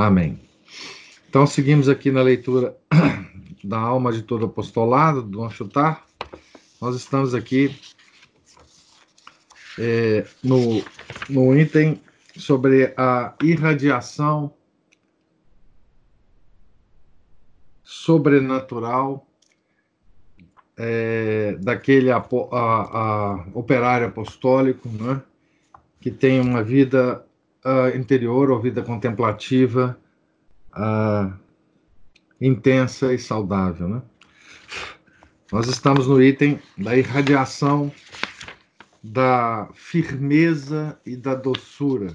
Amém. Então, seguimos aqui na leitura da alma de todo apostolado, do Dom. Nós estamos aqui é, no, no item sobre a irradiação sobrenatural é, daquele a, a, a, operário apostólico, né, que tem uma vida uh, interior ou vida contemplativa uh, intensa e saudável. Né? Nós estamos no item da irradiação da firmeza e da doçura.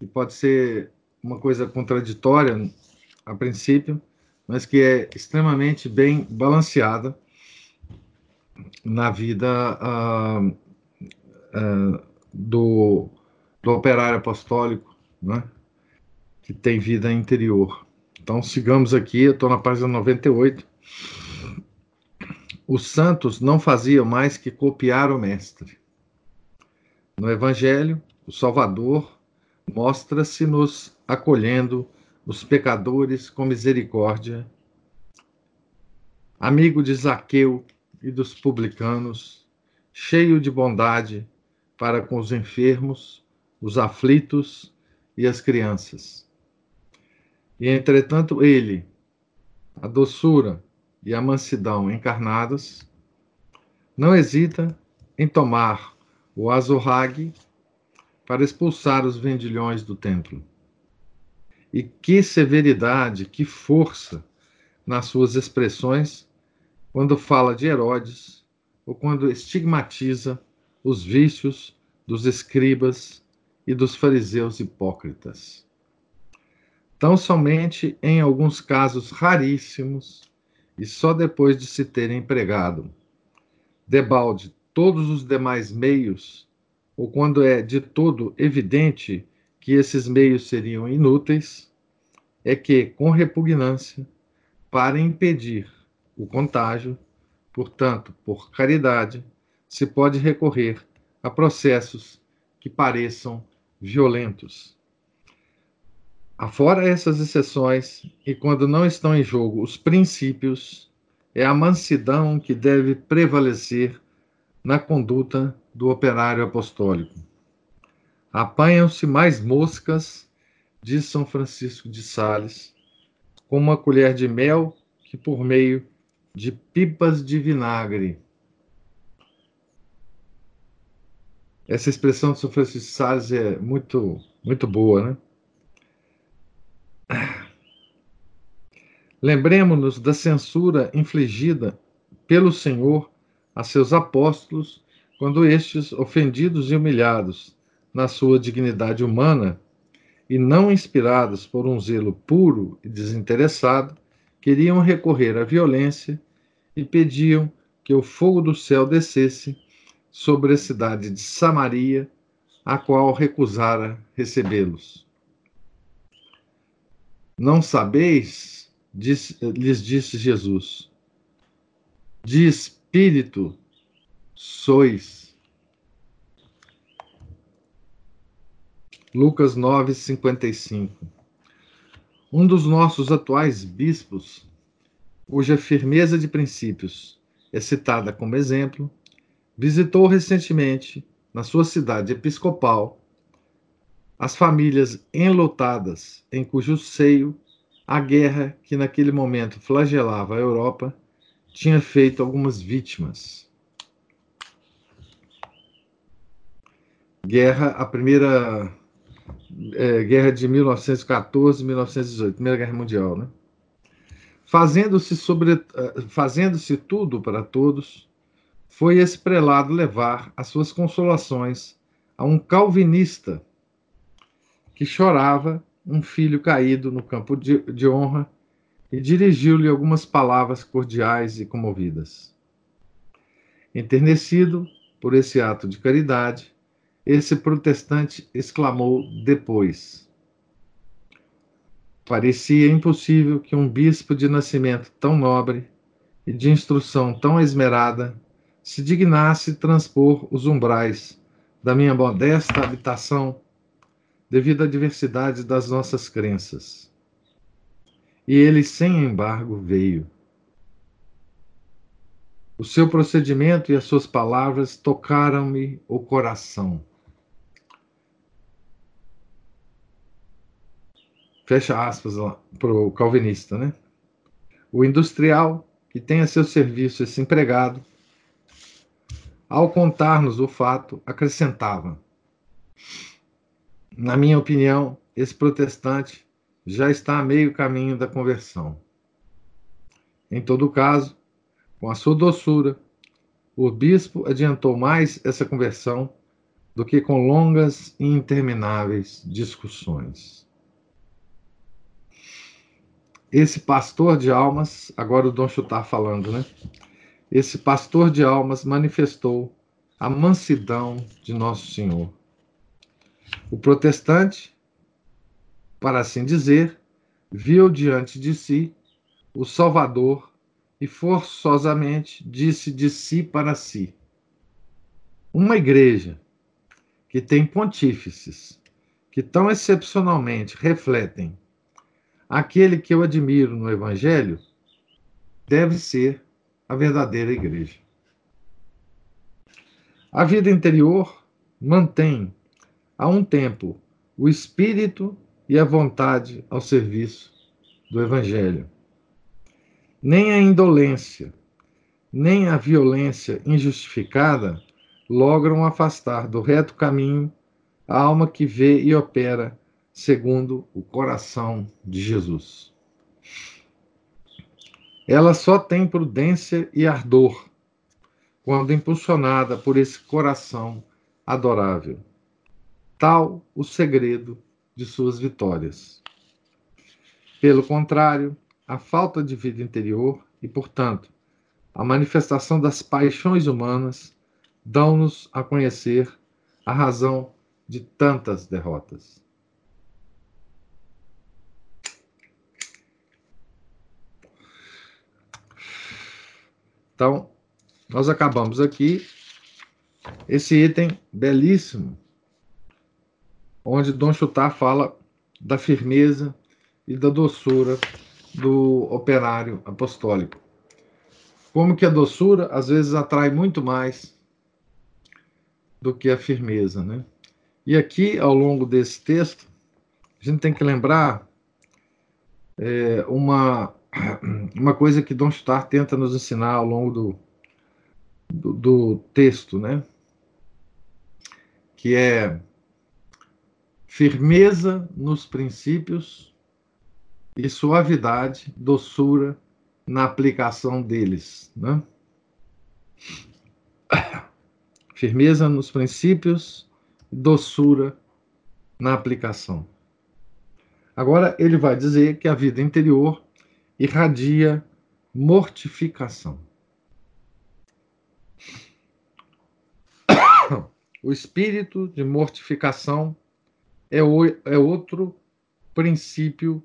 E pode ser uma coisa contraditória a princípio, mas que é extremamente bem balanceada na vida uh, uh, do, do operário apostólico, né? que tem vida interior. Então, sigamos aqui, eu estou na página 98. Os santos não faziam mais que copiar o Mestre. No Evangelho, o Salvador mostra-se-nos acolhendo os pecadores com misericórdia, amigo de Zaqueu e dos publicanos, cheio de bondade para com os enfermos, os aflitos e as crianças. E entretanto ele, a doçura e a mansidão encarnadas, não hesita em tomar o azorrague para expulsar os vendilhões do templo. E que severidade, que força nas suas expressões quando fala de Herodes ou quando estigmatiza os vícios dos escribas e dos fariseus hipócritas. Tão somente em alguns casos raríssimos e só depois de se terem empregado debalde todos os demais meios, ou quando é de todo evidente que esses meios seriam inúteis, é que, com repugnância, para impedir o contágio, portanto, por caridade, se pode recorrer a processos que pareçam violentos. Afora essas exceções, e quando não estão em jogo os princípios, é a mansidão que deve prevalecer na conduta do operário apostólico. Apanham-se mais moscas, diz São Francisco de Sales, com uma colher de mel que por meio de pipas de vinagre. Essa expressão de São Francisco de Sales é muito, muito boa, né? Lembremos-nos da censura infligida pelo Senhor a seus apóstolos quando estes, ofendidos e humilhados na sua dignidade humana e não inspirados por um zelo puro e desinteressado, queriam recorrer à violência e pediam que o fogo do céu descesse sobre a cidade de Samaria, a qual recusara recebê-los. Não sabeis, lhes disse Jesus, de espírito sois. Lucas 9, 55. Um dos nossos atuais bispos, cuja firmeza de princípios é citada como exemplo, visitou recentemente, na sua cidade episcopal, as famílias enlutadas em cujo seio a guerra que naquele momento flagelava a Europa tinha feito algumas vítimas. Guerra, a primeira é, guerra de 1914 1918, Primeira Guerra Mundial, né? Fazendo-se eh, fazendo-se tudo para todos, foi esse prelado levar as suas consolações a um calvinista que chorava um filho caído no campo de, de honra e dirigiu-lhe algumas palavras cordiais e comovidas. Enternecido por esse ato de caridade, esse protestante exclamou depois: Parecia impossível que um bispo de nascimento tão nobre e de instrução tão esmerada se dignasse transpor os umbrais da minha modesta habitação devido à diversidade das nossas crenças. E ele, sem embargo, veio. O seu procedimento e as suas palavras tocaram-me o coração. Fecha aspas para o calvinista, né? O industrial que tem a seu serviço esse empregado, ao contar-nos o fato, acrescentava: Na minha opinião, esse protestante já está a meio caminho da conversão. Em todo caso, com a sua doçura, o bispo adiantou mais essa conversão do que com longas e intermináveis discussões. Esse pastor de almas, agora o Dom Chutar falando, né? Esse pastor de almas manifestou a mansidão de Nosso Senhor. O protestante, para assim dizer, viu diante de si o Salvador e forçosamente disse de si para si: Uma igreja que tem pontífices que tão excepcionalmente refletem aquele que eu admiro no Evangelho deve ser a verdadeira igreja. A vida interior mantém, a um tempo, o espírito e a vontade ao serviço do Evangelho. Nem a indolência, nem a violência injustificada logram afastar do reto caminho a alma que vê e opera segundo o coração de Jesus. Ela só tem prudência e ardor quando impulsionada por esse coração adorável. Tal o segredo de suas vitórias. Pelo contrário, a falta de vida interior e, portanto, a manifestação das paixões humanas dão-nos a conhecer a razão de tantas derrotas. Então, nós acabamos aqui esse item belíssimo, onde Dom Chutar fala da firmeza e da doçura do operário apostólico. Como que a doçura às vezes atrai muito mais do que a firmeza, né? E aqui, ao longo desse texto, a gente tem que lembrar é, uma uma coisa que Don Star tenta nos ensinar ao longo do, do, do texto, né? Que é firmeza nos princípios e suavidade, doçura na aplicação deles, né? Firmeza nos princípios, doçura na aplicação. Agora ele vai dizer que a vida interior irradia mortificação. O espírito de mortificação é, o, é outro princípio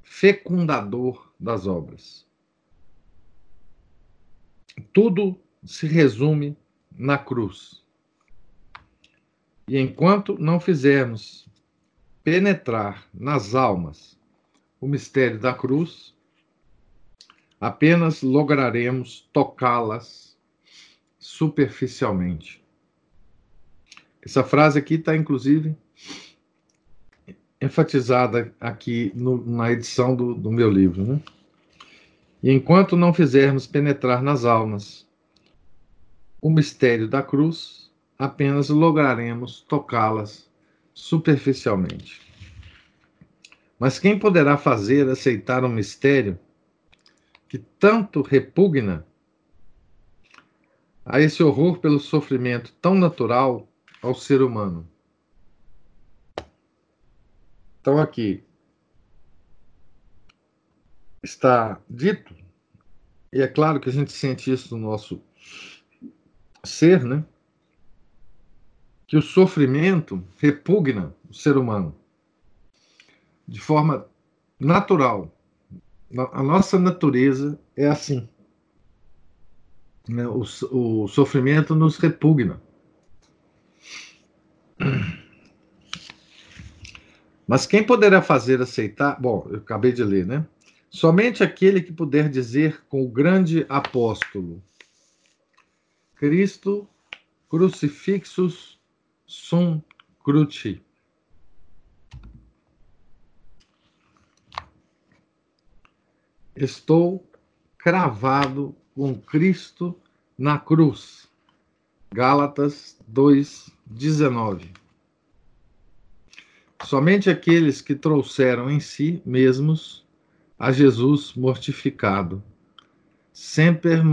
fecundador das obras. Tudo se resume na cruz. E enquanto não fizermos penetrar nas almas o mistério da cruz, apenas lograremos tocá-las superficialmente. Essa frase aqui está, inclusive, enfatizada aqui no, na edição do, do meu livro. Né? E enquanto não fizermos penetrar nas almas o mistério da cruz, apenas lograremos tocá-las superficialmente. Mas quem poderá fazer aceitar um mistério que tanto repugna a esse horror pelo sofrimento tão natural ao ser humano? Então, aqui está dito, e é claro que a gente sente isso no nosso ser, né? Que o sofrimento repugna o ser humano de forma natural. A nossa natureza é assim. Né? O, o sofrimento nos repugna. Mas quem poderá fazer aceitar? Bom, eu acabei de ler, né? Somente aquele que puder dizer com o grande apóstolo: Cristo crucifixus sum cruci. Estou cravado com Cristo na cruz. Gálatas 2:19. Somente aqueles que trouxeram em si mesmos a Jesus mortificado. Semper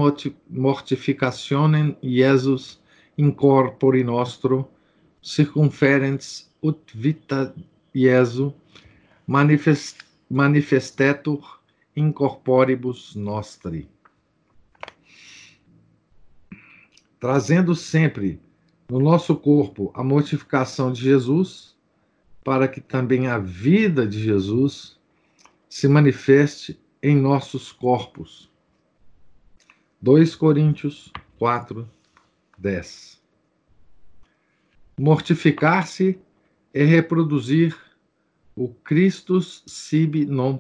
mortificationem Jesus in corpore nostro circumferens ut vita Jesu manifest, manifestetur in corporibus nostri. Trazendo sempre no nosso corpo a mortificação de Jesus, para que também a vida de Jesus se manifeste em nossos corpos. 2 Coríntios 4, 10. Mortificar-se é reproduzir o Christus sibi non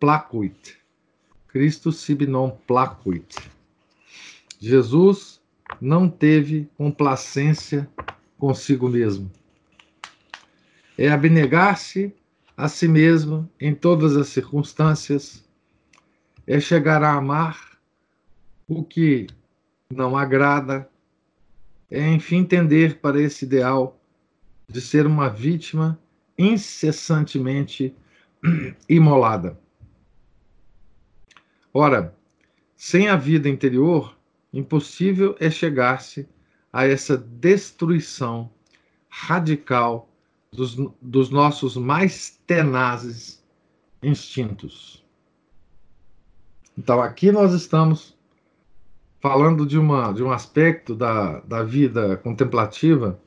placuit. Christus sibi non placuit. Jesus não teve complacência consigo mesmo é abnegar-se a si mesmo em todas as circunstâncias, é chegar a amar o que não agrada, é enfim tender para esse ideal de ser uma vítima incessantemente imolada. Ora, sem a vida interior, impossível é chegar-se a essa destruição radical dos, dos nossos mais tenazes instintos. Então, aqui nós estamos falando de, uma, de um aspecto da, da vida contemplativa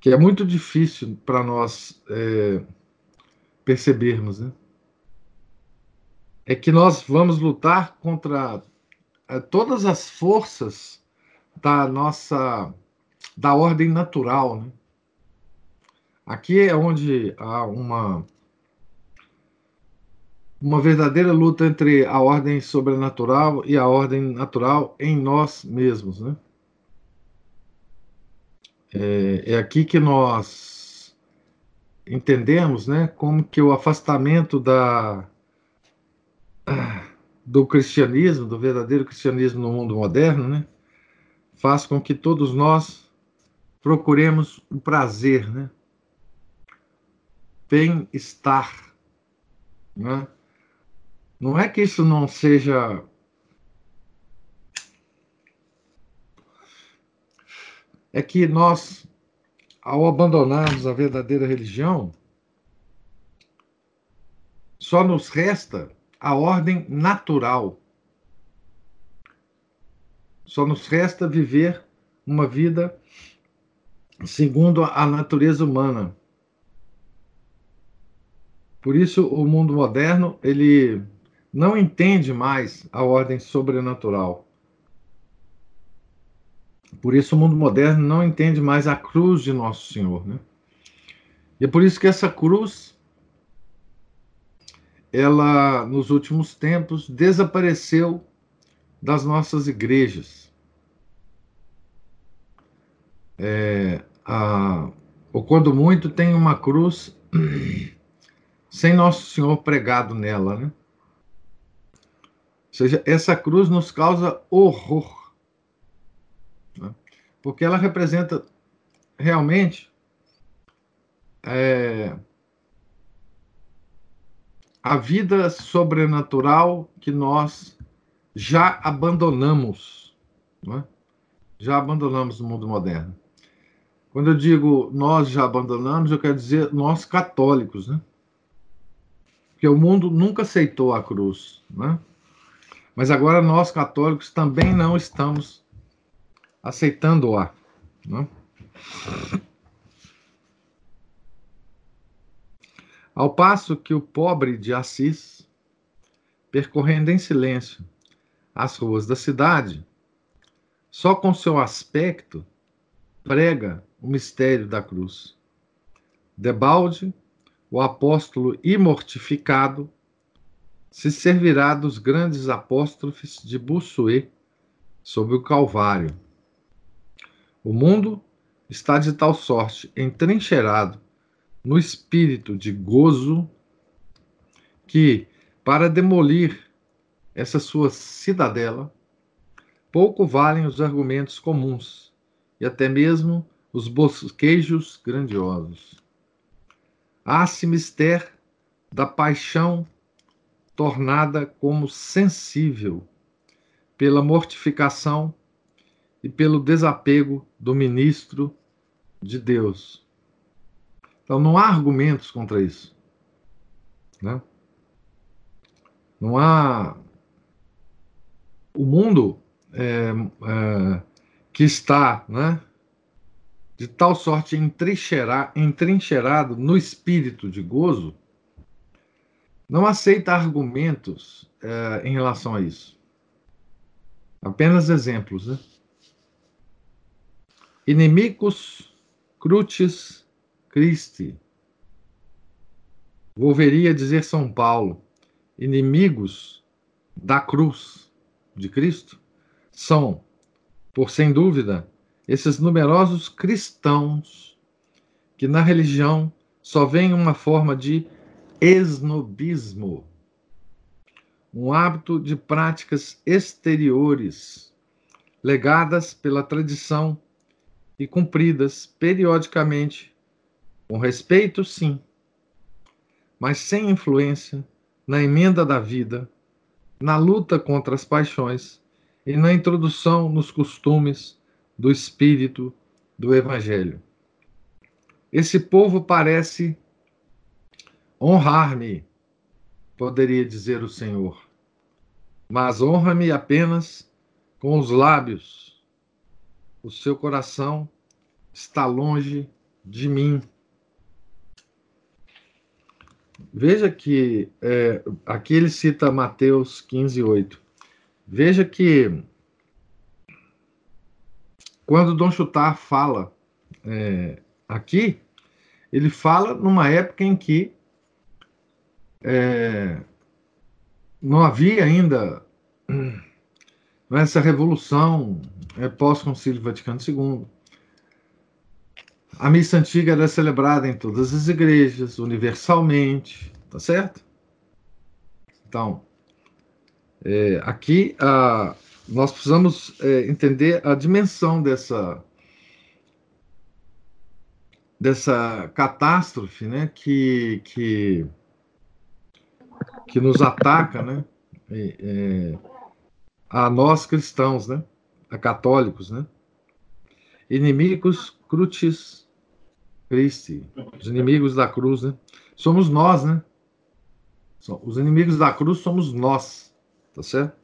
que é muito difícil para nós é, percebermos. Né? É que nós vamos lutar contra é, todas as forças da nossa da ordem natural, né? Aqui é onde há uma uma verdadeira luta entre a ordem sobrenatural e a ordem natural em nós mesmos, né? É, é aqui que nós entendemos, né, como que o afastamento da do cristianismo, do verdadeiro cristianismo no mundo moderno, né, faz com que todos nós procuremos o prazer, né? bem-estar. Né? Não é que isso não seja. É que nós, ao abandonarmos a verdadeira religião, só nos resta a ordem natural. Só nos resta viver uma vida segundo a natureza humana. Por isso, o mundo moderno ele não entende mais a ordem sobrenatural. Por isso, o mundo moderno não entende mais a cruz de Nosso Senhor. Né? E é por isso que essa cruz, ela, nos últimos tempos, desapareceu das nossas igrejas. É, a, ou quando muito, tem uma cruz sem Nosso Senhor pregado nela, né? Ou seja, essa cruz nos causa horror? Porque ela representa realmente é, a vida sobrenatural que nós já abandonamos, né? já abandonamos no mundo moderno. Quando eu digo nós já abandonamos, eu quero dizer nós católicos, né? Porque o mundo nunca aceitou a cruz, né? Mas agora nós católicos também não estamos aceitando-a, né? Ao passo que o pobre de Assis, percorrendo em silêncio as ruas da cidade, só com seu aspecto prega o mistério da cruz. Debalde, o apóstolo imortificado, se servirá dos grandes apóstrofes de Bossuet sobre o Calvário. O mundo está de tal sorte entrincheirado no espírito de gozo que, para demolir essa sua cidadela, pouco valem os argumentos comuns e até mesmo os bosquejos grandiosos. Há-se mister da paixão tornada como sensível pela mortificação e pelo desapego do ministro de Deus. Então não há argumentos contra isso. Né? Não há. O mundo é, é, que está né, de tal sorte entrincheirado no espírito de gozo, não aceita argumentos é, em relação a isso. Apenas exemplos. Né? Inimicus crucis Christi. Volveria dizer São Paulo, inimigos da cruz de Cristo são, por sem dúvida, esses numerosos cristãos que na religião só veem uma forma de esnobismo, um hábito de práticas exteriores legadas pela tradição e cumpridas periodicamente, com respeito, sim, mas sem influência na emenda da vida, na luta contra as paixões e na introdução nos costumes do espírito do Evangelho. Esse povo parece honrar-me, poderia dizer o Senhor, mas honra-me apenas com os lábios. O seu coração está longe de mim. Veja que é, aqui ele cita Mateus 15, 8. Veja que quando Dom Chutar fala é, aqui, ele fala numa época em que é, não havia ainda essa revolução é, pós-concílio Vaticano II. A missa antiga era celebrada em todas as igrejas, universalmente, tá certo? Então, é, aqui a nós precisamos é, entender a dimensão dessa dessa catástrofe, né, que que que nos ataca, né, é, a nós cristãos, né, a católicos, né, inimigos crucis Christi, os inimigos da cruz, né, somos nós, né, os inimigos da cruz somos nós, tá certo?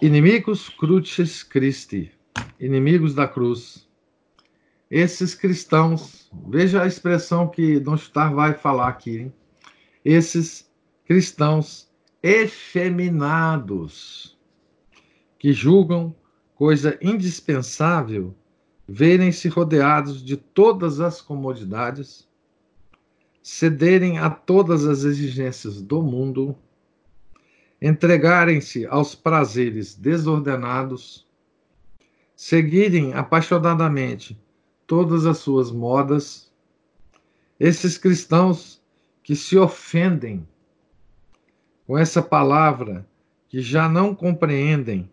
Inimigos crucis Christi, inimigos da cruz. Esses cristãos, veja a expressão que Dom Chutar vai falar aqui, hein? esses cristãos efeminados, que julgam coisa indispensável verem-se rodeados de todas as comodidades, cederem a todas as exigências do mundo entregarem-se aos prazeres desordenados, seguirem apaixonadamente todas as suas modas, esses cristãos que se ofendem com essa palavra que já não compreendem,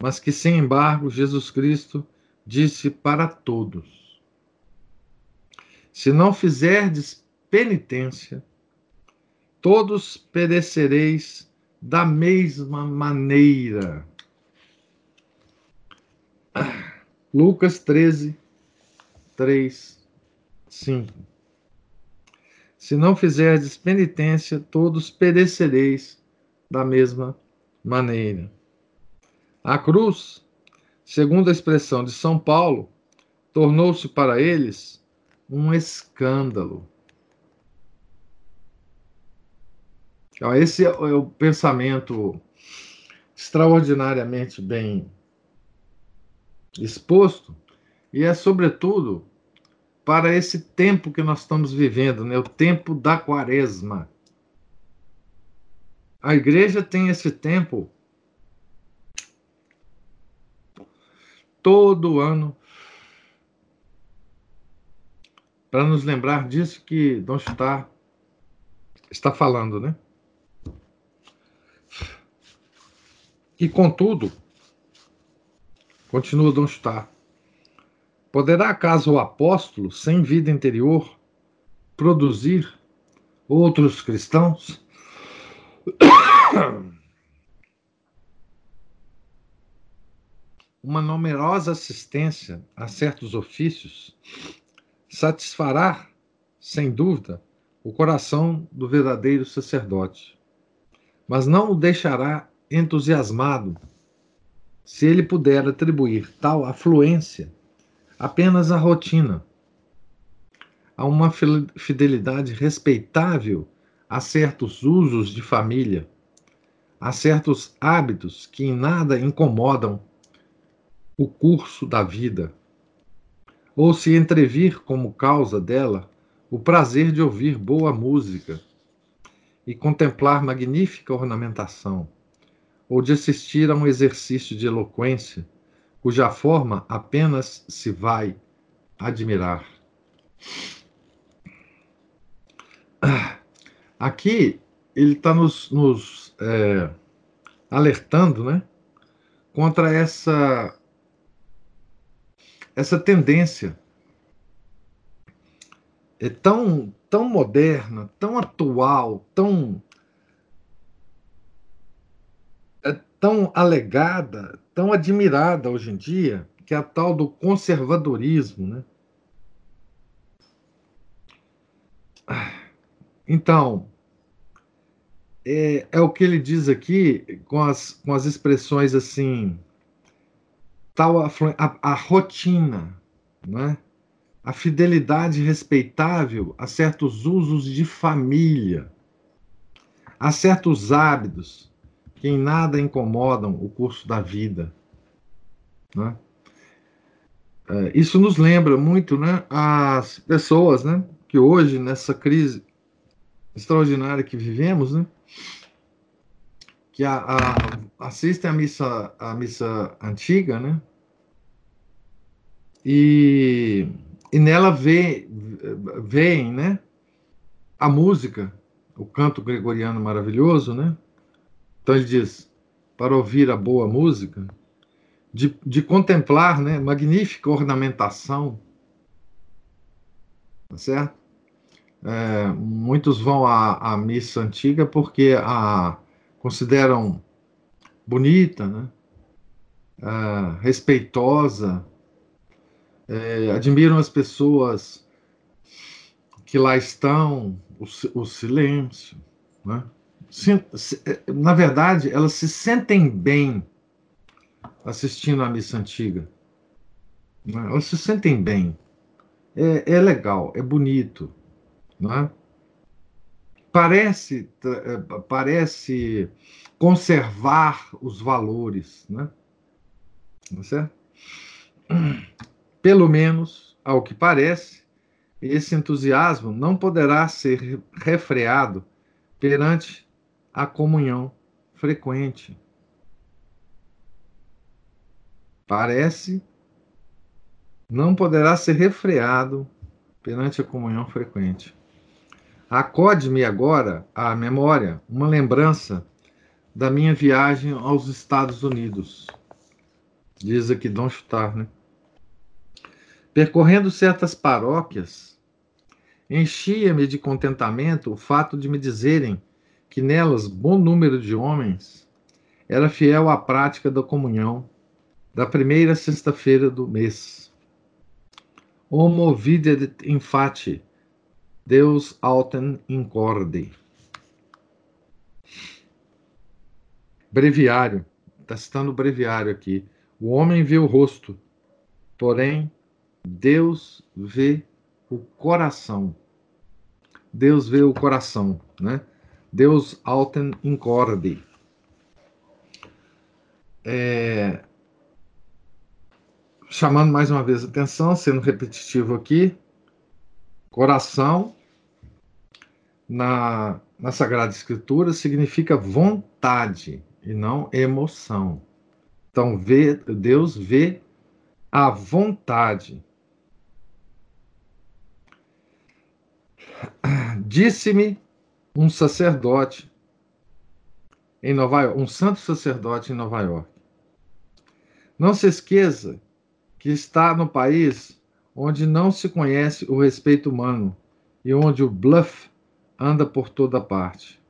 mas que, sem embargo, Jesus Cristo disse para todos: Se não fizerdes penitência, todos perecereis da mesma maneira. Lucas 13, 3, 5. Se não fizerdes penitência, todos perecereis da mesma maneira. A cruz, segundo a expressão de São Paulo, tornou-se para eles um escândalo. Esse é o pensamento extraordinariamente bem exposto, e é, sobretudo, para esse tempo que nós estamos vivendo, né? o tempo da quaresma. A igreja tem esse tempo todo ano para nos lembrar disso que Dom está está falando, né? E contudo, continua Dom Star, poderá acaso o apóstolo, sem vida interior, produzir outros cristãos? Uma numerosa assistência a certos ofícios satisfará, sem dúvida, o coração do verdadeiro sacerdote, mas não o deixará entusiasmado se ele puder atribuir tal afluência apenas à rotina, a uma fidelidade respeitável a certos usos de família, a certos hábitos que em nada incomodam o curso da vida, ou se entrevir como causa dela o prazer de ouvir boa música e contemplar magnífica ornamentação, ou de assistir a um exercício de eloquência, cuja forma apenas se vai admirar. Aqui ele está nos, nos é, alertando né, contra essa, essa tendência é tão, tão moderna, tão atual, tão tão alegada, tão admirada hoje em dia, que é a tal do conservadorismo, né? Então, é, é, o que ele diz aqui com as, com as expressões assim, tal a, a, a rotina, né? a fidelidade respeitável a certos usos de família, a certos hábitos, que em nada incomodam o curso da vida. Né? É, isso nos lembra muito né, as pessoas né, que hoje, nessa crise extraordinária que vivemos, né, que a, a, assistem à missa, à missa antiga, né, e, e nela vê, veem né, a música, o canto gregoriano maravilhoso, né, então ele diz: para ouvir a boa música, de, de contemplar né, magnífica ornamentação, tá certo? É, muitos vão à, à, missa antiga porque a consideram bonita, né? É, respeitosa, é, admiram as pessoas que lá estão, o, o silêncio, né? Na verdade, elas se sentem bem assistindo a missa antiga. Né? Elas se sentem bem. É, é legal, é bonito. Né? Parece, é, parece conservar os valores. Né? É certo? Pelo menos, ao que parece, esse entusiasmo não poderá ser refreado perante a comunhão frequente. Parece não poderá ser refreado perante a comunhão frequente. Acode-me agora à memória uma lembrança da minha viagem aos Estados Unidos. Diz aqui Dom Chutar, né? Percorrendo certas paróquias, enchia-me de contentamento o fato de me dizerem que nelas bom número de homens era fiel à prática da comunhão da primeira sexta-feira do mês. Homo videt infati, Deus autem incorde. Breviário, está citando o breviário aqui. O homem vê o rosto, porém Deus vê o coração. Deus vê o coração, né? Deus autem incorde. É, chamando mais uma vez a atenção, sendo repetitivo aqui, coração na, na Sagrada Escritura significa vontade e não emoção. Então, vê, Deus vê a vontade. Disse-me um sacerdote em Nova York, um santo sacerdote em Nova York. Não se esqueça que está no país onde não se conhece o respeito humano e onde o bluff anda por toda parte.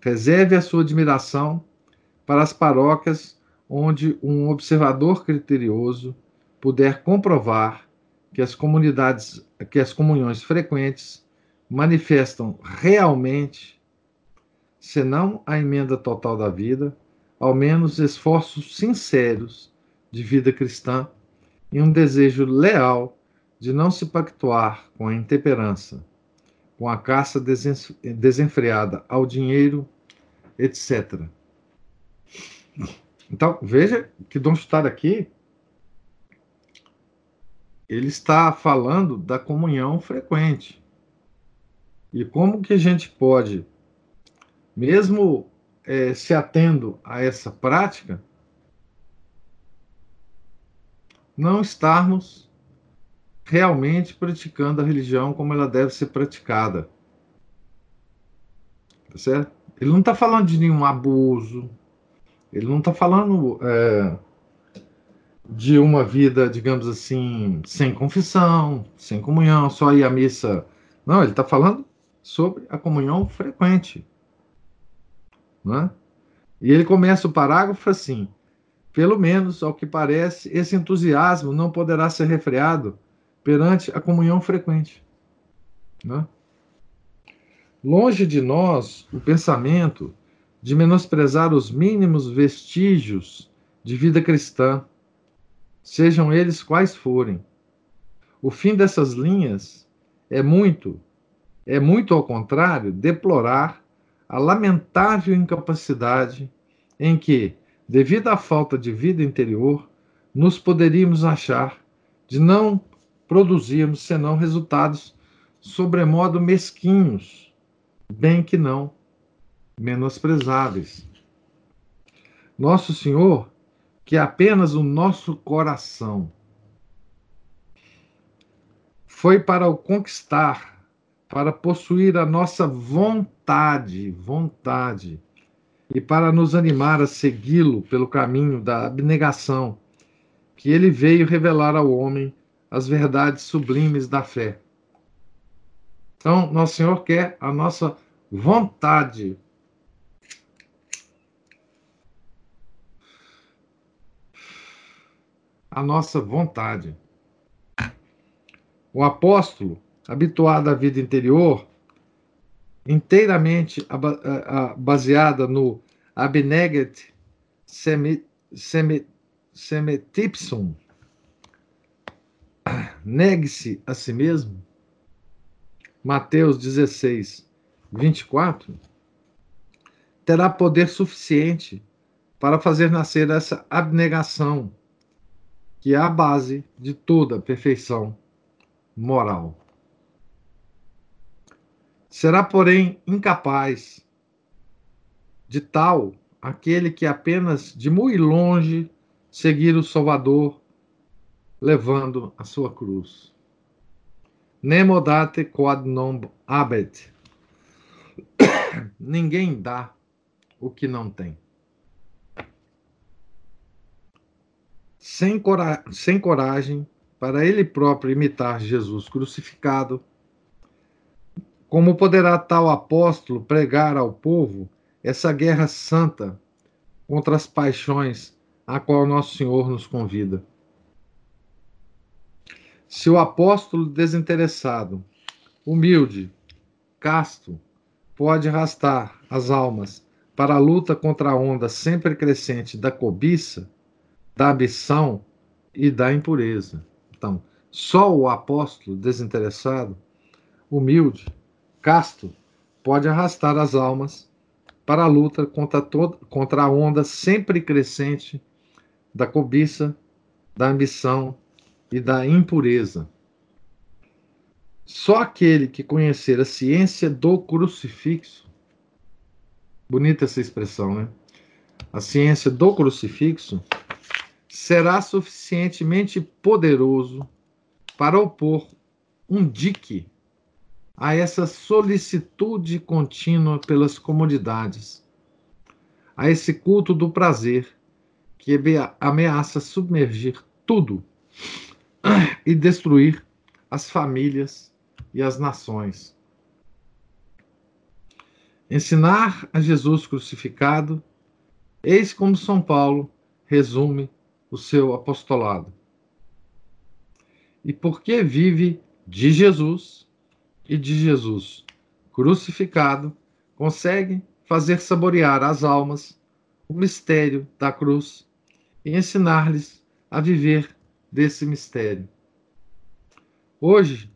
Reserve a sua admiração para as paróquias onde um observador criterioso puder comprovar que as comunidades, que as comunhões frequentes manifestam realmente, se não a emenda total da vida, ao menos esforços sinceros de vida cristã e um desejo leal de não se pactuar com a intemperança, com a caça desenfreada ao dinheiro, etc. Então, veja que Dom Chutar aqui ele está falando da comunhão frequente. E como que a gente pode, mesmo é, se atendo a essa prática, não estarmos realmente praticando a religião como ela deve ser praticada. Tá certo? Ele não está falando de nenhum abuso, ele não está falando é, de uma vida, digamos assim, sem confissão, sem comunhão, só ir à missa. Não, ele está falando sobre a comunhão frequente. Né? E ele começa o parágrafo assim: pelo menos, ao que parece, esse entusiasmo não poderá ser refreado perante a comunhão frequente. Né? Longe de nós o pensamento de menosprezar os mínimos vestígios de vida cristã, sejam eles quais forem. O fim dessas linhas é muito, é muito ao contrário, deplorar a lamentável incapacidade em que devido à falta de vida interior, nos poderíamos achar de não produzirmos senão resultados sobremodo mesquinhos, bem que não menosprezáveis. Nosso Senhor, que é apenas o nosso coração, foi para o conquistar, para possuir a nossa vontade, vontade e para nos animar a segui-lo pelo caminho da abnegação, que ele veio revelar ao homem as verdades sublimes da fé. Então, Nosso Senhor quer a nossa vontade. A nossa vontade. O apóstolo, habituado à vida interior, inteiramente baseada no Abneget Semetipsum, negue-se a si mesmo, Mateus 16, 24, terá poder suficiente para fazer nascer essa abnegação, que é a base de toda perfeição moral. Será, porém, incapaz de tal aquele que apenas de muito longe seguir o Salvador levando a sua cruz. Nemo date quod non habet. Ninguém dá o que não tem. Sem, cora sem coragem para ele próprio imitar Jesus crucificado, como poderá tal apóstolo pregar ao povo essa guerra santa contra as paixões a qual Nosso Senhor nos convida. Se o apóstolo desinteressado, humilde, casto, pode arrastar as almas para a luta contra a onda sempre crescente da cobiça, da ambição e da impureza. Então, só o apóstolo desinteressado, humilde, casto, pode arrastar as almas para a luta contra, todo, contra a onda sempre crescente da cobiça, da ambição e da impureza. Só aquele que conhecer a ciência do crucifixo, bonita essa expressão, né? A ciência do crucifixo será suficientemente poderoso para opor um dique a essa solicitude contínua pelas comodidades, a esse culto do prazer que ameaça submergir tudo e destruir as famílias e as nações. Ensinar a Jesus crucificado, eis como São Paulo resume o seu apostolado. E porque vive de Jesus e de Jesus crucificado, consegue fazer saborear às almas o mistério da cruz e ensinar-lhes a viver desse mistério. Hoje,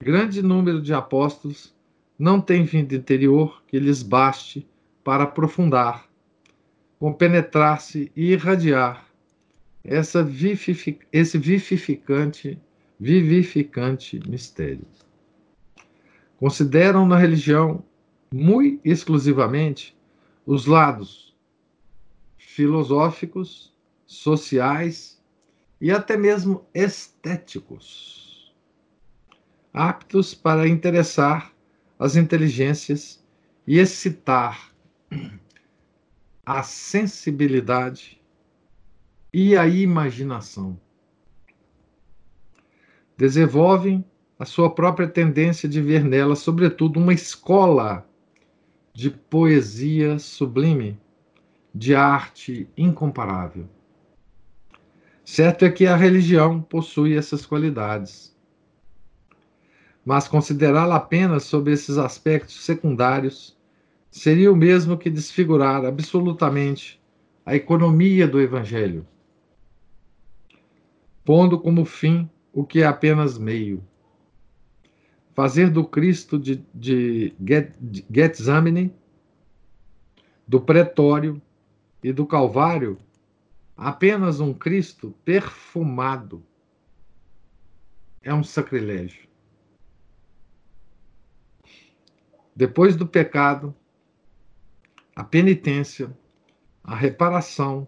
grande número de apóstolos não tem vida interior que lhes baste para aprofundar, compenetrar-se e irradiar essa vivific esse vivificante, vivificante mistério. Consideram na religião muito exclusivamente os lados filosóficos, sociais e até mesmo estéticos, aptos para interessar as inteligências e excitar a sensibilidade e a imaginação. Desenvolvem a sua própria tendência de ver nela, sobretudo, uma escola de poesia sublime, de arte incomparável. Certo é que a religião possui essas qualidades. Mas considerá-la apenas sob esses aspectos secundários seria o mesmo que desfigurar absolutamente a economia do Evangelho, pondo como fim o que é apenas meio fazer do Cristo de, de do Pretório e do Calvário apenas um Cristo perfumado é um sacrilégio. Depois do pecado, a penitência, a reparação,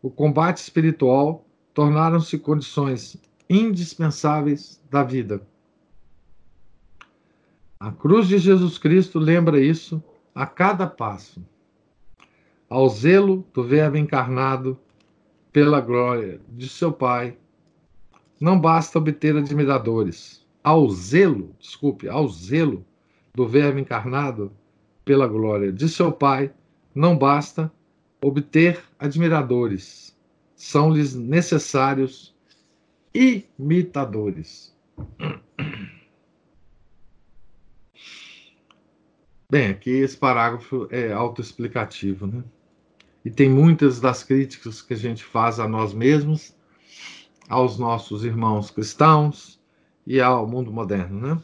o combate espiritual tornaram-se condições indispensáveis da vida. A cruz de Jesus Cristo lembra isso a cada passo. Ao zelo do Verbo encarnado pela glória de seu Pai, não basta obter admiradores. Ao zelo, desculpe, ao zelo do Verbo encarnado pela glória de seu Pai, não basta obter admiradores. São-lhes necessários imitadores. Bem, aqui esse parágrafo é autoexplicativo, né? E tem muitas das críticas que a gente faz a nós mesmos, aos nossos irmãos cristãos e ao mundo moderno, né?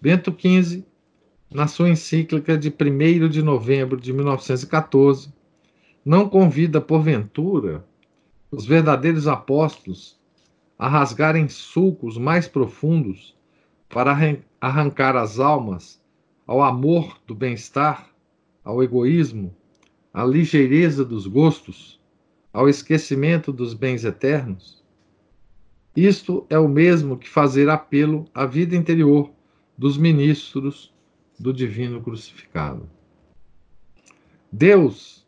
Bento XV, na sua encíclica de 1 de novembro de 1914, não convida, porventura, os verdadeiros apóstolos a rasgarem sulcos mais profundos para arrancar as almas ao amor do bem-estar, ao egoísmo, à ligeireza dos gostos, ao esquecimento dos bens eternos? Isto é o mesmo que fazer apelo à vida interior dos ministros do Divino Crucificado. Deus,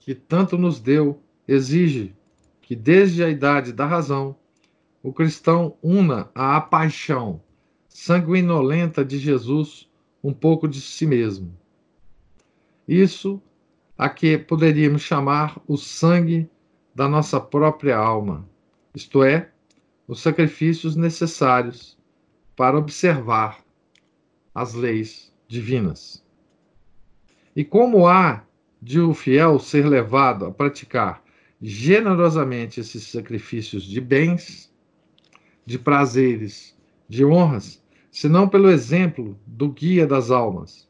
que tanto nos deu, exige que desde a idade da razão o cristão una à paixão sanguinolenta de Jesus um pouco de si mesmo. Isso a que poderíamos chamar o sangue da nossa própria alma, isto é, os sacrifícios necessários para observar as leis divinas. E como há de o fiel ser levado a praticar generosamente esses sacrifícios de bens, de prazeres, de honras, senão pelo exemplo do guia das almas,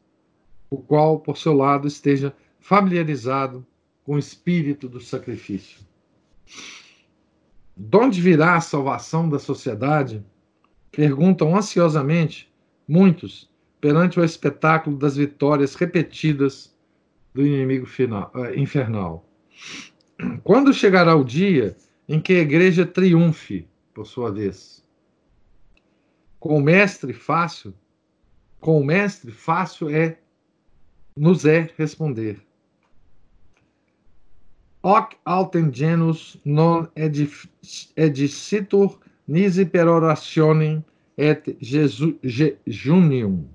o qual, por seu lado, esteja familiarizado com o espírito do sacrifício. De onde virá a salvação da sociedade? Perguntam ansiosamente muitos perante o espetáculo das vitórias repetidas do inimigo final, uh, infernal. Quando chegará o dia em que a igreja triunfe, por sua vez? Com o mestre fácil, com o mestre fácil é nos é responder. Hoc altem genus non edicitur nisi per orationem et jejunium.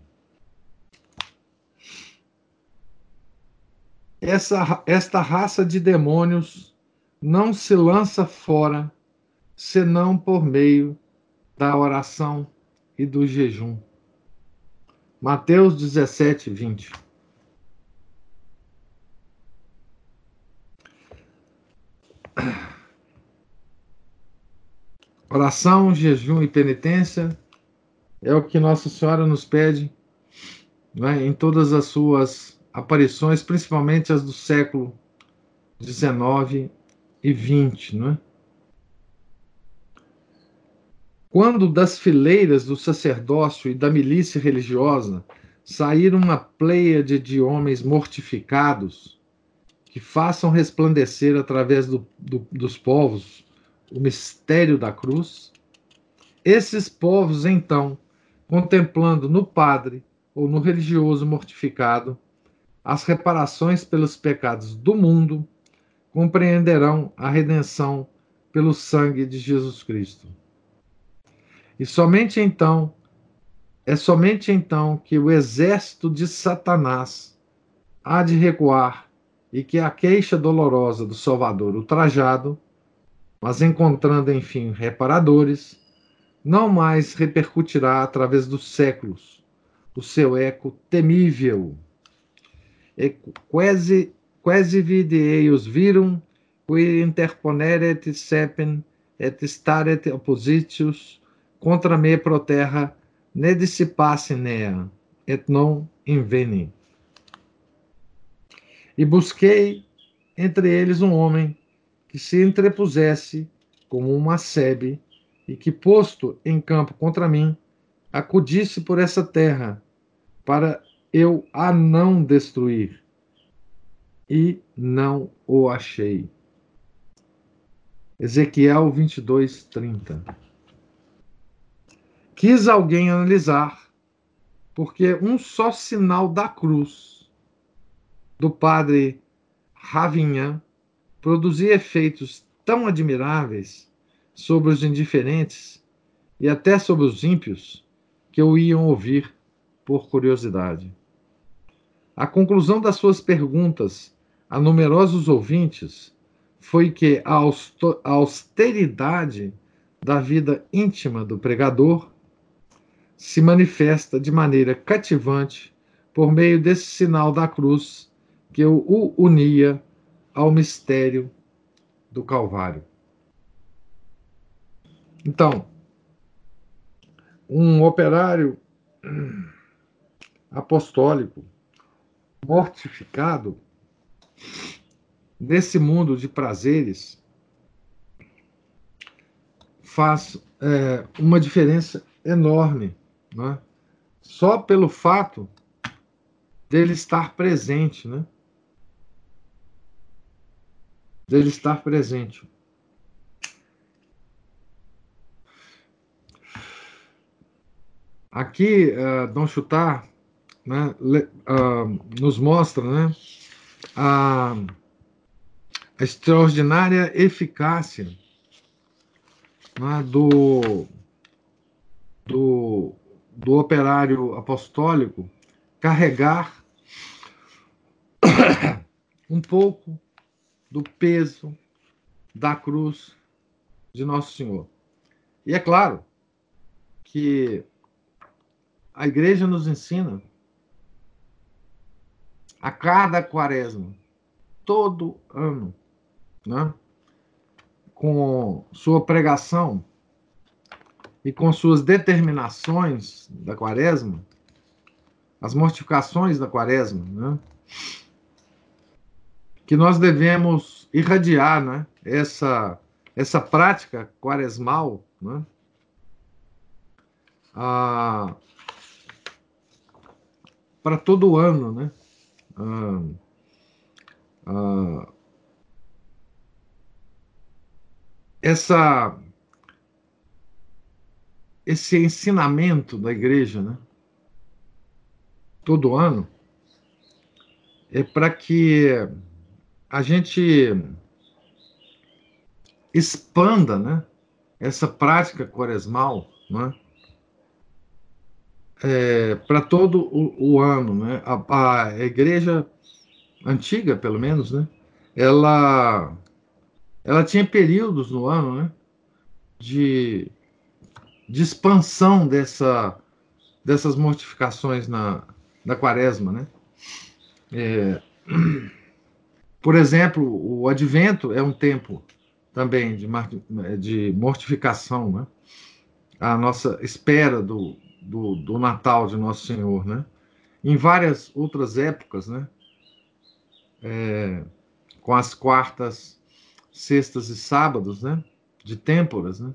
Essa, esta raça de demônios não se lança fora senão por meio da oração e do jejum. Mateus 17, 20. Oração, jejum e penitência é o que Nossa Senhora nos pede né, em todas as suas aparições, principalmente as do século XIX e XX. Né? Quando das fileiras do sacerdócio e da milícia religiosa saíram uma pleiade de homens mortificados, que façam resplandecer através do, do, dos povos o mistério da cruz, esses povos, então, contemplando no padre ou no religioso mortificado as reparações pelos pecados do mundo, compreenderão a redenção pelo sangue de Jesus Cristo. E somente então, é somente então que o exército de Satanás há de recuar e que a queixa dolorosa do Salvador ultrajado, mas encontrando enfim reparadores, não mais repercutirá através dos séculos o seu eco temível. E quasi, quasi vide eius virum, qui interponeret sepem et staret oppositius contra me pro terra ne dissipasse nea, et non inveni. E busquei entre eles um homem que se entrepusesse como uma sebe e que, posto em campo contra mim, acudisse por essa terra para eu a não destruir. E não o achei. Ezequiel 22, 30. Quis alguém analisar, porque um só sinal da cruz do padre Ravinhan produzia efeitos tão admiráveis sobre os indiferentes e até sobre os ímpios que o iam ouvir por curiosidade. A conclusão das suas perguntas a numerosos ouvintes foi que a austeridade da vida íntima do pregador se manifesta de maneira cativante por meio desse sinal da cruz que o unia ao mistério do Calvário. Então, um operário apostólico mortificado nesse mundo de prazeres faz é, uma diferença enorme, né? só pelo fato dele estar presente, né? dele estar presente. Aqui, uh, Dom Chutar né, uh, nos mostra né, a, a extraordinária eficácia né, do, do, do operário apostólico carregar um pouco do peso da cruz de Nosso Senhor. E é claro que a igreja nos ensina a cada quaresma, todo ano, né? com sua pregação e com suas determinações da quaresma, as mortificações da quaresma, né? que nós devemos irradiar né? essa, essa prática quaresmal né? ah, para todo ano. Né? Ah, ah, essa esse ensinamento da igreja, né? Todo ano é para que a gente expanda, né? Essa prática quaresmal, né? É, para todo o, o, ano, né? A, a igreja antiga, pelo menos, né? Ela ela tinha períodos no ano, né? De, de expansão dessa, dessas mortificações na, na quaresma, né? É, por exemplo, o advento é um tempo também de, de mortificação, né? A nossa espera do, do, do Natal de Nosso Senhor, né? Em várias outras épocas, né? É, com as quartas sextas e sábados, né? De têmporas, né?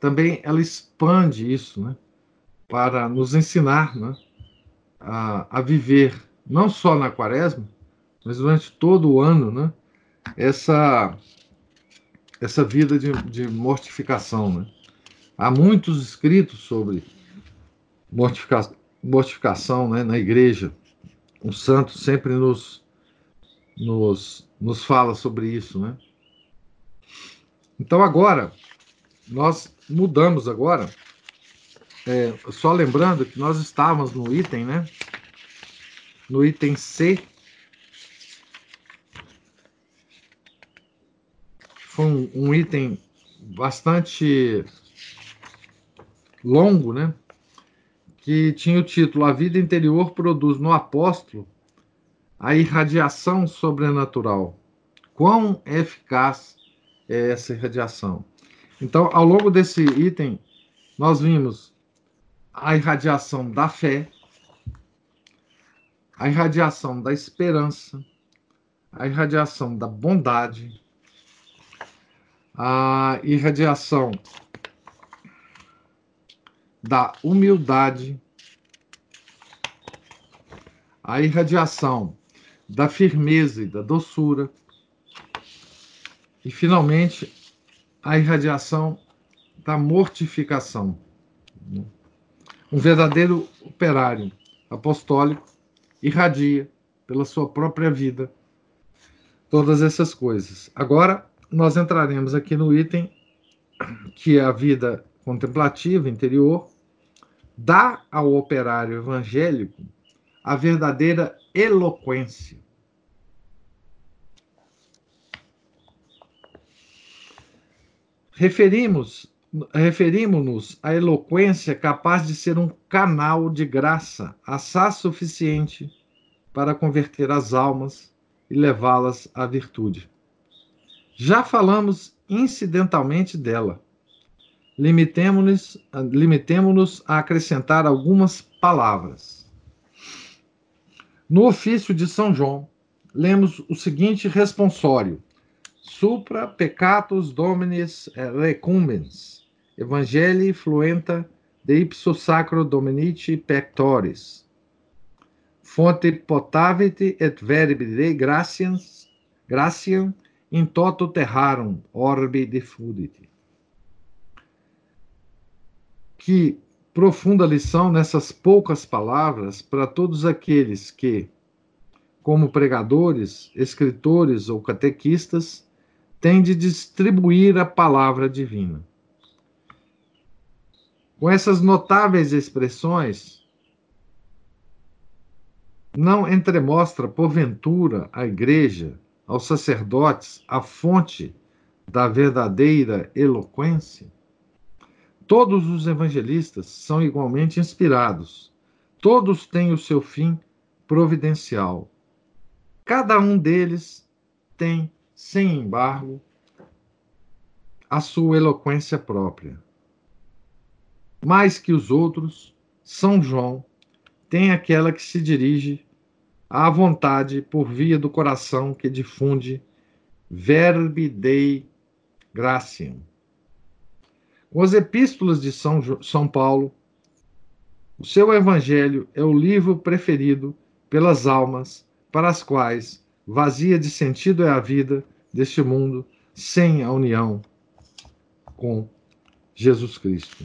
Também ela expande isso, né? Para nos ensinar, né? A, a viver não só na quaresma, mas durante todo o ano, né? Essa essa vida de, de mortificação, né? Há muitos escritos sobre mortificação, mortificação né, na igreja. O santo sempre nos, nos, nos fala sobre isso, né? Então agora nós mudamos agora. É, só lembrando que nós estávamos no item, né? No item C. Foi um, um item bastante longo, né? Que tinha o título A vida interior produz no apóstolo a irradiação sobrenatural. Quão eficaz é essa irradiação. Então, ao longo desse item, nós vimos a irradiação da fé, a irradiação da esperança, a irradiação da bondade, a irradiação da humildade, a irradiação da firmeza e da doçura, e, finalmente, a irradiação da mortificação. Um verdadeiro operário apostólico irradia pela sua própria vida todas essas coisas. Agora, nós entraremos aqui no item que é a vida contemplativa interior dá ao operário evangélico a verdadeira eloquência. Referimos referimos-nos à eloquência capaz de ser um canal de graça assaz suficiente para converter as almas e levá-las à virtude. Já falamos incidentalmente dela. Limitemo-nos limitemo a acrescentar algumas palavras. No ofício de São João, lemos o seguinte responsório: supra peccatus dominis recumbens, evangelii fluenta de ipso sacro dominici pectoris. Fonte potavit et verbi Dei gratians, gratiam in toto terrarum orbi diffudit. Que profunda lição nessas poucas palavras para todos aqueles que, como pregadores, escritores ou catequistas, tem de distribuir a palavra divina. Com essas notáveis expressões, não entremostra, porventura, à igreja, aos sacerdotes, a fonte da verdadeira eloquência? Todos os evangelistas são igualmente inspirados. Todos têm o seu fim providencial. Cada um deles tem, sem embargo, a sua eloquência própria. Mais que os outros, São João tem aquela que se dirige à vontade por via do coração que difunde verbi dei gratiam. Com as epístolas de São, São Paulo, o seu evangelho é o livro preferido pelas almas para as quais vazia de sentido é a vida deste mundo sem a união com Jesus Cristo.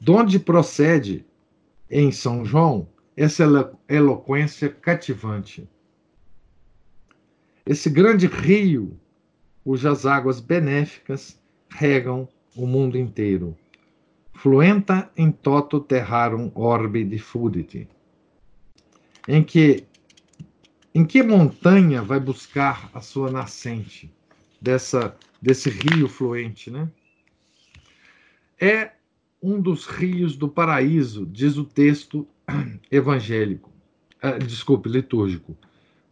Donde procede em São João essa eloquência cativante. Esse grande rio, cujas águas benéficas regam o mundo inteiro. Fluenta in toto terrarum orbe diffudit. Em que em que montanha vai buscar a sua nascente dessa desse rio fluente, né? É um dos rios do paraíso, diz o texto evangélico, uh, desculpe, litúrgico.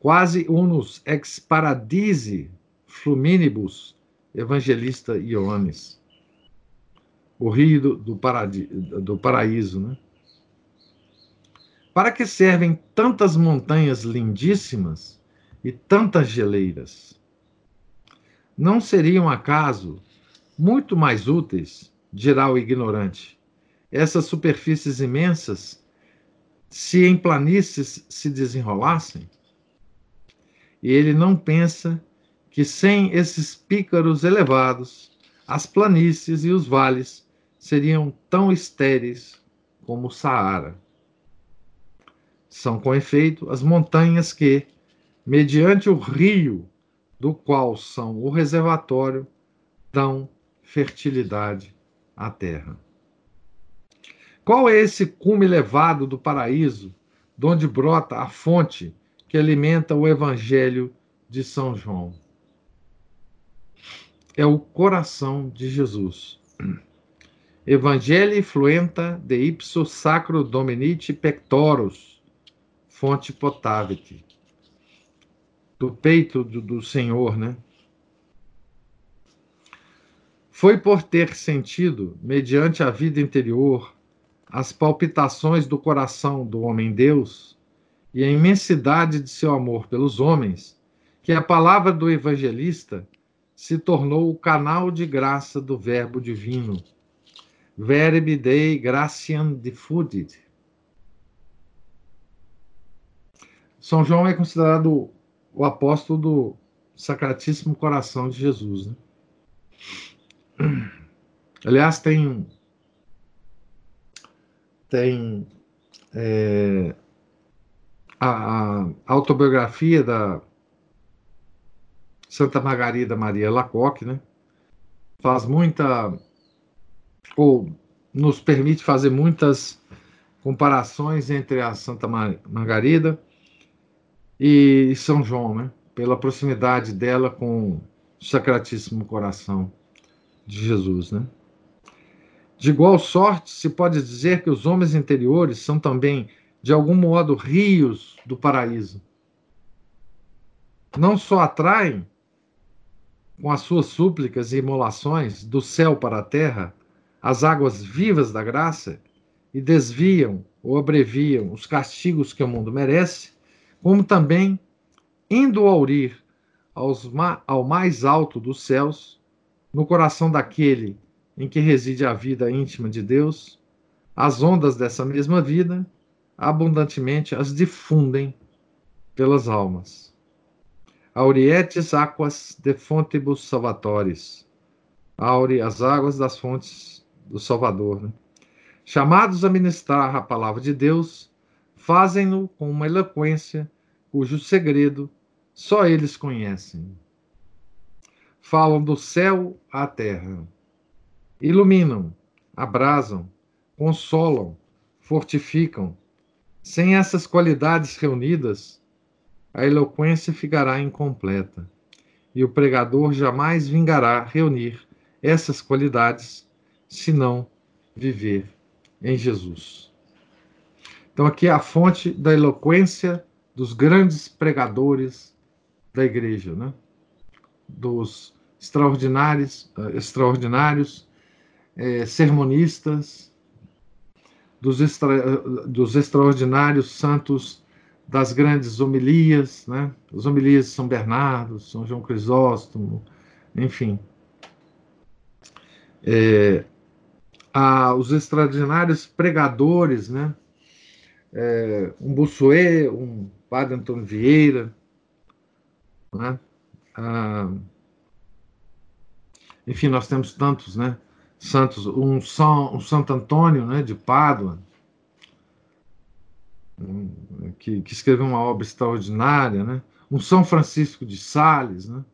Quase unus ex paradisi fluminibus evangelista Ioannes. O rio do, do, do paraíso, né? Para que servem tantas montanhas lindíssimas e tantas geleiras? Não seriam acaso muito mais úteis dirá o ignorante. Essas superfícies imensas, se em planícies se desenrolassem? E ele não pensa que sem esses pícaros elevados, as planícies e os vales seriam tão estéreis como o Saara. São, com efeito, as montanhas que, mediante o rio do qual são o reservatório, dão fertilidade a terra. Qual é esse cume elevado do paraíso, de onde brota a fonte que alimenta o evangelho de São João? É o coração de Jesus. Evangelii fluenta de ipso sacro dominici pectoros, fonte potavit. Do peito do, do Senhor, né? Foi por ter sentido, mediante a vida interior, as palpitações do coração do homem-deus e a imensidade de seu amor pelos homens, que a palavra do evangelista se tornou o canal de graça do Verbo divino. Verbi Dei gratiam diffudit. São João é considerado o apóstolo do Sacratíssimo Coração de Jesus. Né? Aliás, tem. Tem. É, a, a, autobiografia da Santa Margarida Maria Lacoque, né? Faz muita. ou nos permite fazer muitas comparações entre a Santa Margarida e São João, né? Pela proximidade dela com o Sacratíssimo Coração de Jesus, né? De igual sorte, se pode dizer que os homens interiores são também, de algum modo, rios do paraíso. Não só atraem, com as suas súplicas e imolações, do céu para a terra, as águas vivas da graça e desviam ou abreviam os castigos que o mundo merece, como também, indo aurir aos, ao mais alto dos céus, no coração daquele em que reside a vida íntima de Deus, as ondas dessa mesma vida abundantemente as difundem pelas almas. Aurietes aquas de fontibus salvatores. Aure as águas das fontes do Salvador. Né? Chamados a ministrar a palavra de Deus, fazem-no com uma eloquência cujo segredo só eles conhecem falam do céu à terra. Iluminam, abrasam, consolam, fortificam, Sem essas qualidades reunidas, a eloquência ficará incompleta, e o pregador jamais vingará reunir essas qualidades, se não viver em Jesus. Então, aqui é a fonte da eloquência dos grandes pregadores da igreja, né? dos extraordinários, extraordinários é, sermonistas, dos, extra, dos extraordinários santos das grandes homilias, né? As homilias de São Bernardo, São João Crisóstomo, enfim. É, a, os extraordinários pregadores, né? É, um Bussuet, um Padre Antônio Vieira, né? Ah, enfim, nós temos tantos, né? Santos, um São, um Santo Antônio, né? De Pádua, que, que, escreveu uma obra extraordinária, né? Um São Francisco de Sales, né?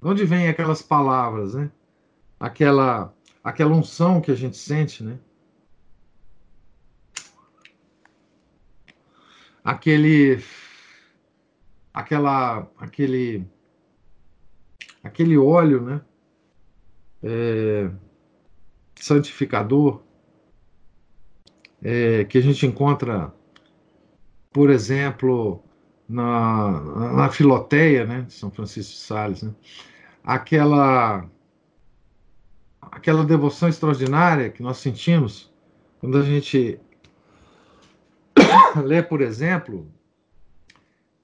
De onde vem aquelas palavras, né? Aquela, aquela unção que a gente sente, né? Aquele, aquela, aquele, aquele óleo, né? É, santificador é, que a gente encontra por exemplo, na, na Filoteia, né, de São Francisco de Sales, né, aquela, aquela devoção extraordinária que nós sentimos quando a gente lê, por exemplo,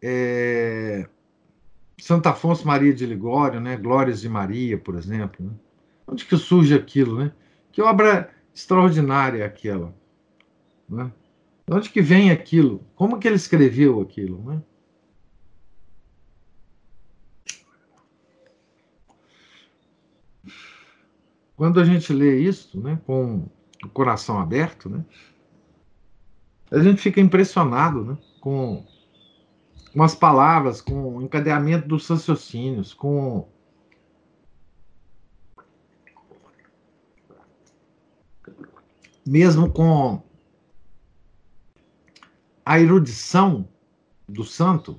é, Santo Afonso Maria de Ligório, né, Glórias de Maria, por exemplo. Né? Onde que surge aquilo, né? Que obra extraordinária é aquela, né? De onde que vem aquilo? Como que ele escreveu aquilo? Né? Quando a gente lê isso, né, com o coração aberto, né, a gente fica impressionado né, com, com as palavras, com o encadeamento dos raciocínios, com mesmo com a erudição do santo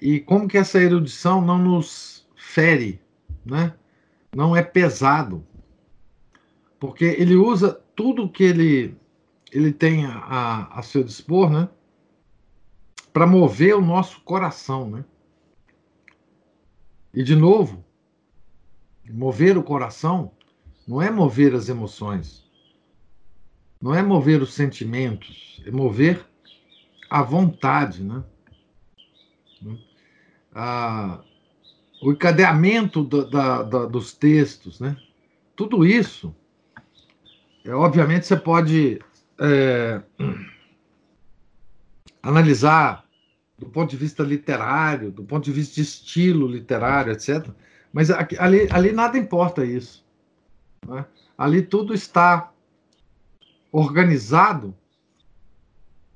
e como que essa erudição não nos fere, né? Não é pesado, porque ele usa tudo que ele ele tem a, a seu dispor, né? Para mover o nosso coração, né? E de novo, mover o coração não é mover as emoções, não é mover os sentimentos, é mover a vontade, né? Ah, o encadeamento da, da, dos textos, né? Tudo isso, é, obviamente, você pode é, analisar do ponto de vista literário, do ponto de vista de estilo literário, etc. Mas ali, ali nada importa isso. Né? Ali tudo está organizado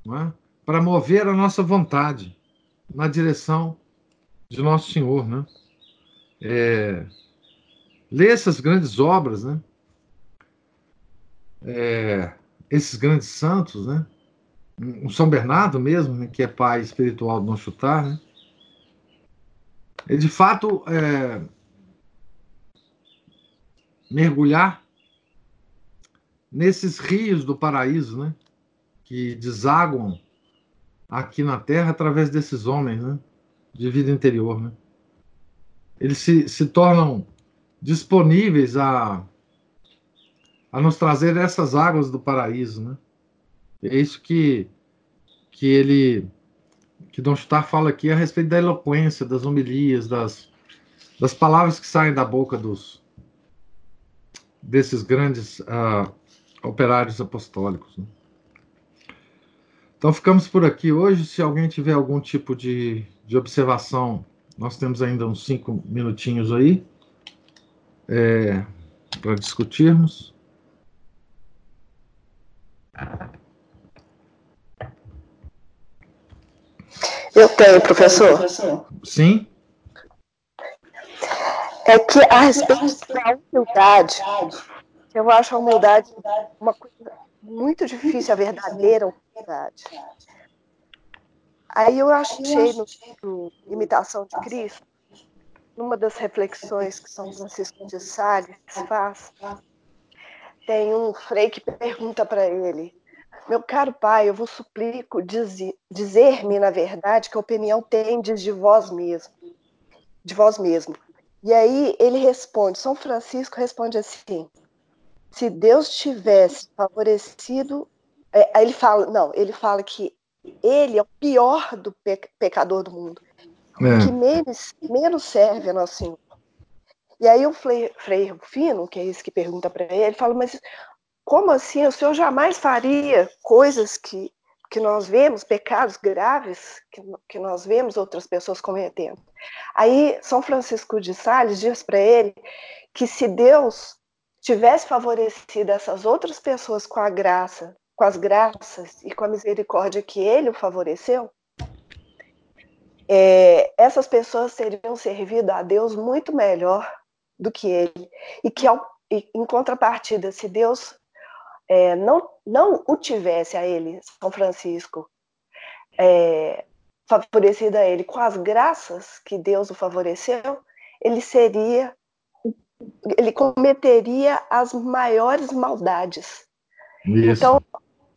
é? para mover a nossa vontade na direção de Nosso Senhor. Né? É, ler essas grandes obras, né? É, esses grandes santos, né? Um São Bernardo mesmo, né, que é pai espiritual do Dom Chutar, né? E de fato é, mergulhar nesses rios do paraíso, né? Que desaguam aqui na Terra através desses homens, né? De vida interior, né? Eles se, se tornam disponíveis a, a nos trazer essas águas do paraíso, né? É isso que, que ele, que Dom Chutar fala aqui a respeito da eloquência, das homilias, das, das palavras que saem da boca dos desses grandes uh, operários apostólicos. Né? Então ficamos por aqui hoje. Se alguém tiver algum tipo de, de observação, nós temos ainda uns cinco minutinhos aí é, para discutirmos. Eu tenho, professor. Sim. É que a respeito da humildade, eu acho a humildade uma coisa muito difícil a verdadeira humanidade. Aí eu achei no livro Imitação de Cristo, numa das reflexões que São Francisco de Sales faz, tem um frei que pergunta para ele: Meu caro pai, eu vos suplico dizer-me, na verdade, que opinião tendes de vós mesmo, de vós mesmo. E aí ele responde, São Francisco responde assim: se Deus tivesse favorecido, é, aí ele fala, não, ele fala que ele é o pior do pecador do mundo, é. que menos, menos serve a Nosso Senhor. E aí o Frei, Rufino, que é esse que pergunta para ele, ele fala, mas como assim? O senhor jamais faria coisas que, que nós vemos, pecados graves que, que nós vemos outras pessoas cometendo? Aí São Francisco de Sales diz para ele que se Deus tivesse favorecido essas outras pessoas com a graça, com as graças e com a misericórdia que ele o favoreceu, é, essas pessoas teriam servido a Deus muito melhor do que ele. E que, em contrapartida, se Deus é, não, não o tivesse a ele, São Francisco, é, favorecido a ele com as graças que Deus o favoreceu, ele seria, ele cometeria as maiores maldades. Isso. Então,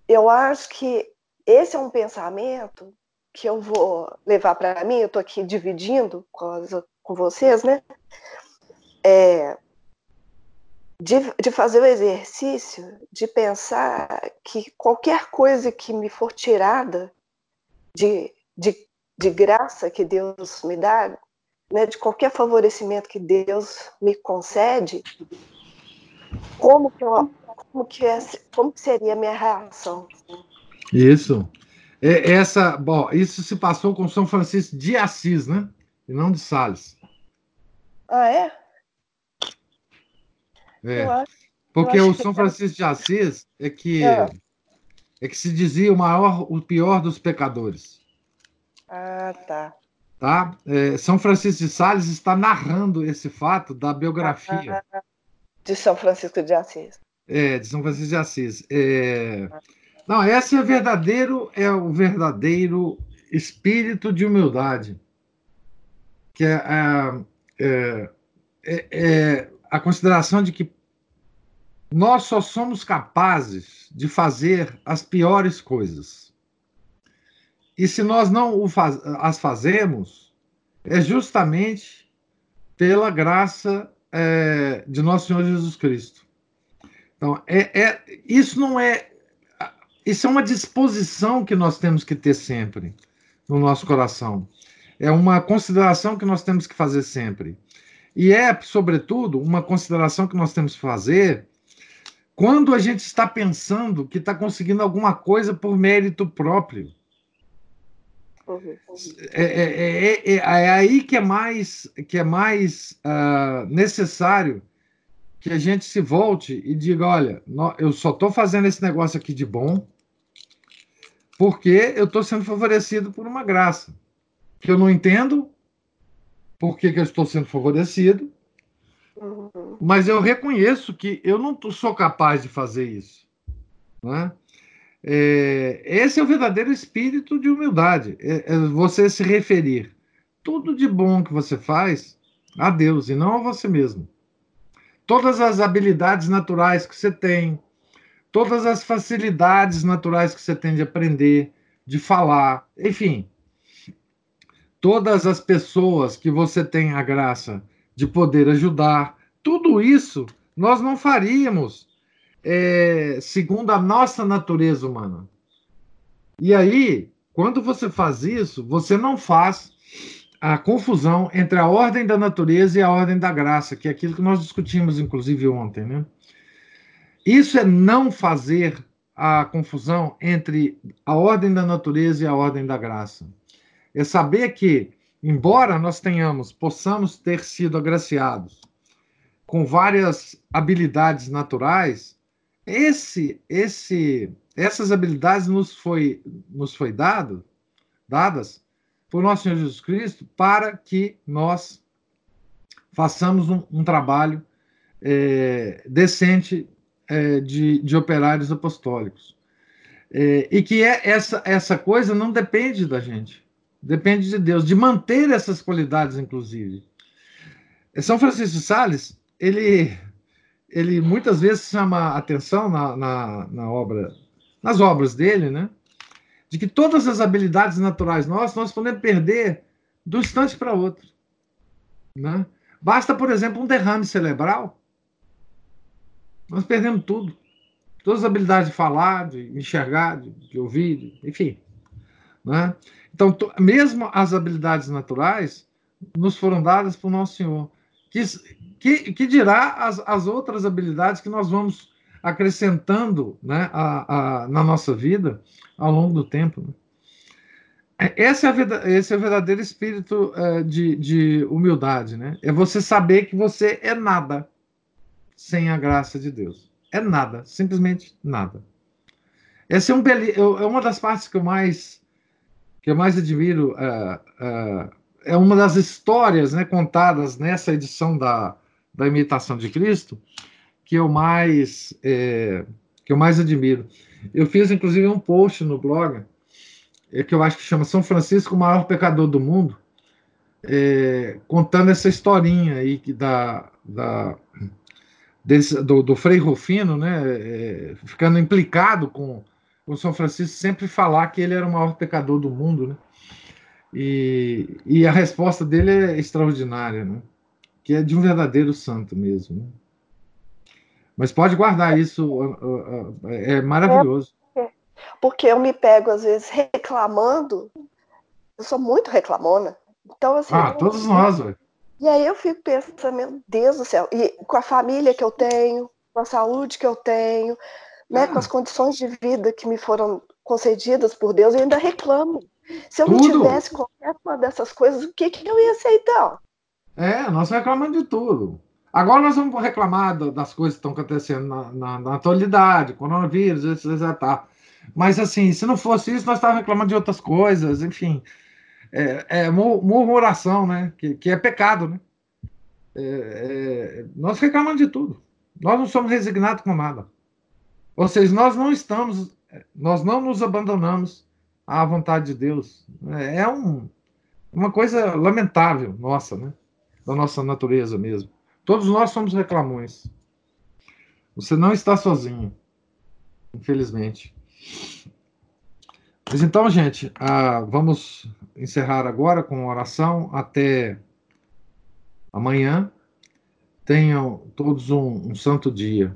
eu acho que esse é um pensamento que eu vou levar para mim, eu estou aqui dividindo com, com vocês, né? É, de, de fazer o exercício de pensar que qualquer coisa que me for tirada de, de, de graça que Deus me dá, né, de qualquer favorecimento que Deus me concede, como que, eu, como que, é, como seria a minha reação? Isso. É, essa, bom, isso se passou com São Francisco de Assis, né? E não de Sales. Ah, é? É. Porque o São Francisco de Assis é que é. é que se dizia o maior, o pior dos pecadores. Ah, tá. Tá? É, São Francisco de Sales está narrando esse fato da biografia. Ah, de São Francisco de Assis. É, de São Francisco de Assis. É... Não, esse é verdadeiro, é o verdadeiro espírito de humildade, que é, é, é, é a consideração de que nós só somos capazes de fazer as piores coisas. E se nós não faz, as fazemos, é justamente pela graça é, de nosso Senhor Jesus Cristo. Então, é, é, isso não é isso é uma disposição que nós temos que ter sempre no nosso coração. É uma consideração que nós temos que fazer sempre. E é, sobretudo, uma consideração que nós temos que fazer quando a gente está pensando que está conseguindo alguma coisa por mérito próprio. É, é, é, é, aí que é mais, que é mais uh, necessário que a gente se volte e diga: olha, eu só estou fazendo esse negócio aqui de bom, porque eu estou sendo favorecido por uma graça que eu não entendo por que, que eu estou sendo favorecido, uhum. mas eu reconheço que eu não sou capaz de fazer isso. Né? É, esse é o verdadeiro espírito de humildade, é, é você se referir tudo de bom que você faz a Deus e não a você mesmo. Todas as habilidades naturais que você tem, todas as facilidades naturais que você tem de aprender, de falar, enfim, todas as pessoas que você tem a graça de poder ajudar, tudo isso nós não faríamos é, segundo a nossa natureza humana. E aí, quando você faz isso, você não faz a confusão entre a ordem da natureza e a ordem da graça, que é aquilo que nós discutimos, inclusive, ontem, né? Isso é não fazer a confusão entre a ordem da natureza e a ordem da graça. É saber que, embora nós tenhamos, possamos ter sido agraciados com várias habilidades naturais, esse, esse, essas habilidades nos foi, nos foi dado, dadas por nosso Senhor Jesus Cristo para que nós façamos um, um trabalho é, decente é, de, de operários apostólicos. É, e que é, essa, essa coisa não depende da gente, depende de Deus, de manter essas qualidades, inclusive. São Francisco de Sales, ele, ele muitas vezes chama atenção na, na, na obra, nas obras dele, né? De que todas as habilidades naturais nossas nós podemos perder do instante para outro. Né? Basta, por exemplo, um derrame cerebral. Nós perdemos tudo. Todas as habilidades de falar, de enxergar, de, de ouvir, enfim. Né? Então, mesmo as habilidades naturais nos foram dadas por Nosso Senhor. Que, que, que dirá as, as outras habilidades que nós vamos acrescentando né, a, a, na nossa vida ao longo do tempo. Né? É, esse é, a, esse é o verdadeiro espírito uh, de, de humildade, né? É você saber que você é nada sem a graça de Deus. É nada, simplesmente nada. Essa é, um é uma das partes que eu mais que eu mais admiro. Uh, uh, é uma das histórias né, contadas nessa edição da, da Imitação de Cristo que eu mais é, que eu mais admiro. Eu fiz inclusive um post no blog é, que eu acho que chama São Francisco, o maior pecador do mundo, é, contando essa historinha aí da, da desse, do, do, Frei Rufino, né, é, ficando implicado com o São Francisco sempre falar que ele era o maior pecador do mundo, né? E, e a resposta dele é extraordinária, né? Que é de um verdadeiro santo mesmo. Né? Mas pode guardar isso, é maravilhoso. Porque eu me pego, às vezes, reclamando. Eu sou muito reclamona. Então, assim. Ah, todos nós, velho. E aí eu fico pensando, meu Deus do céu, e com a família que eu tenho, com a saúde que eu tenho, né, com as condições de vida que me foram concedidas por Deus, eu ainda reclamo. Se eu tudo. não tivesse qualquer uma dessas coisas, o que, que eu ia então? É, nós reclamamos de tudo. Agora nós vamos reclamar das coisas que estão acontecendo na, na, na atualidade, coronavírus, etc. Tá. Mas, assim, se não fosse isso, nós estávamos reclamando de outras coisas, enfim. É, é murmuração, né? Que, que é pecado, né? É, é, nós reclamamos de tudo. Nós não somos resignados com nada. Ou seja, nós não estamos, nós não nos abandonamos à vontade de Deus. É, é um, uma coisa lamentável, nossa, né? Da nossa natureza mesmo. Todos nós somos reclamões. Você não está sozinho, infelizmente. Mas então, gente, ah, vamos encerrar agora com oração até amanhã. Tenham todos um, um santo dia.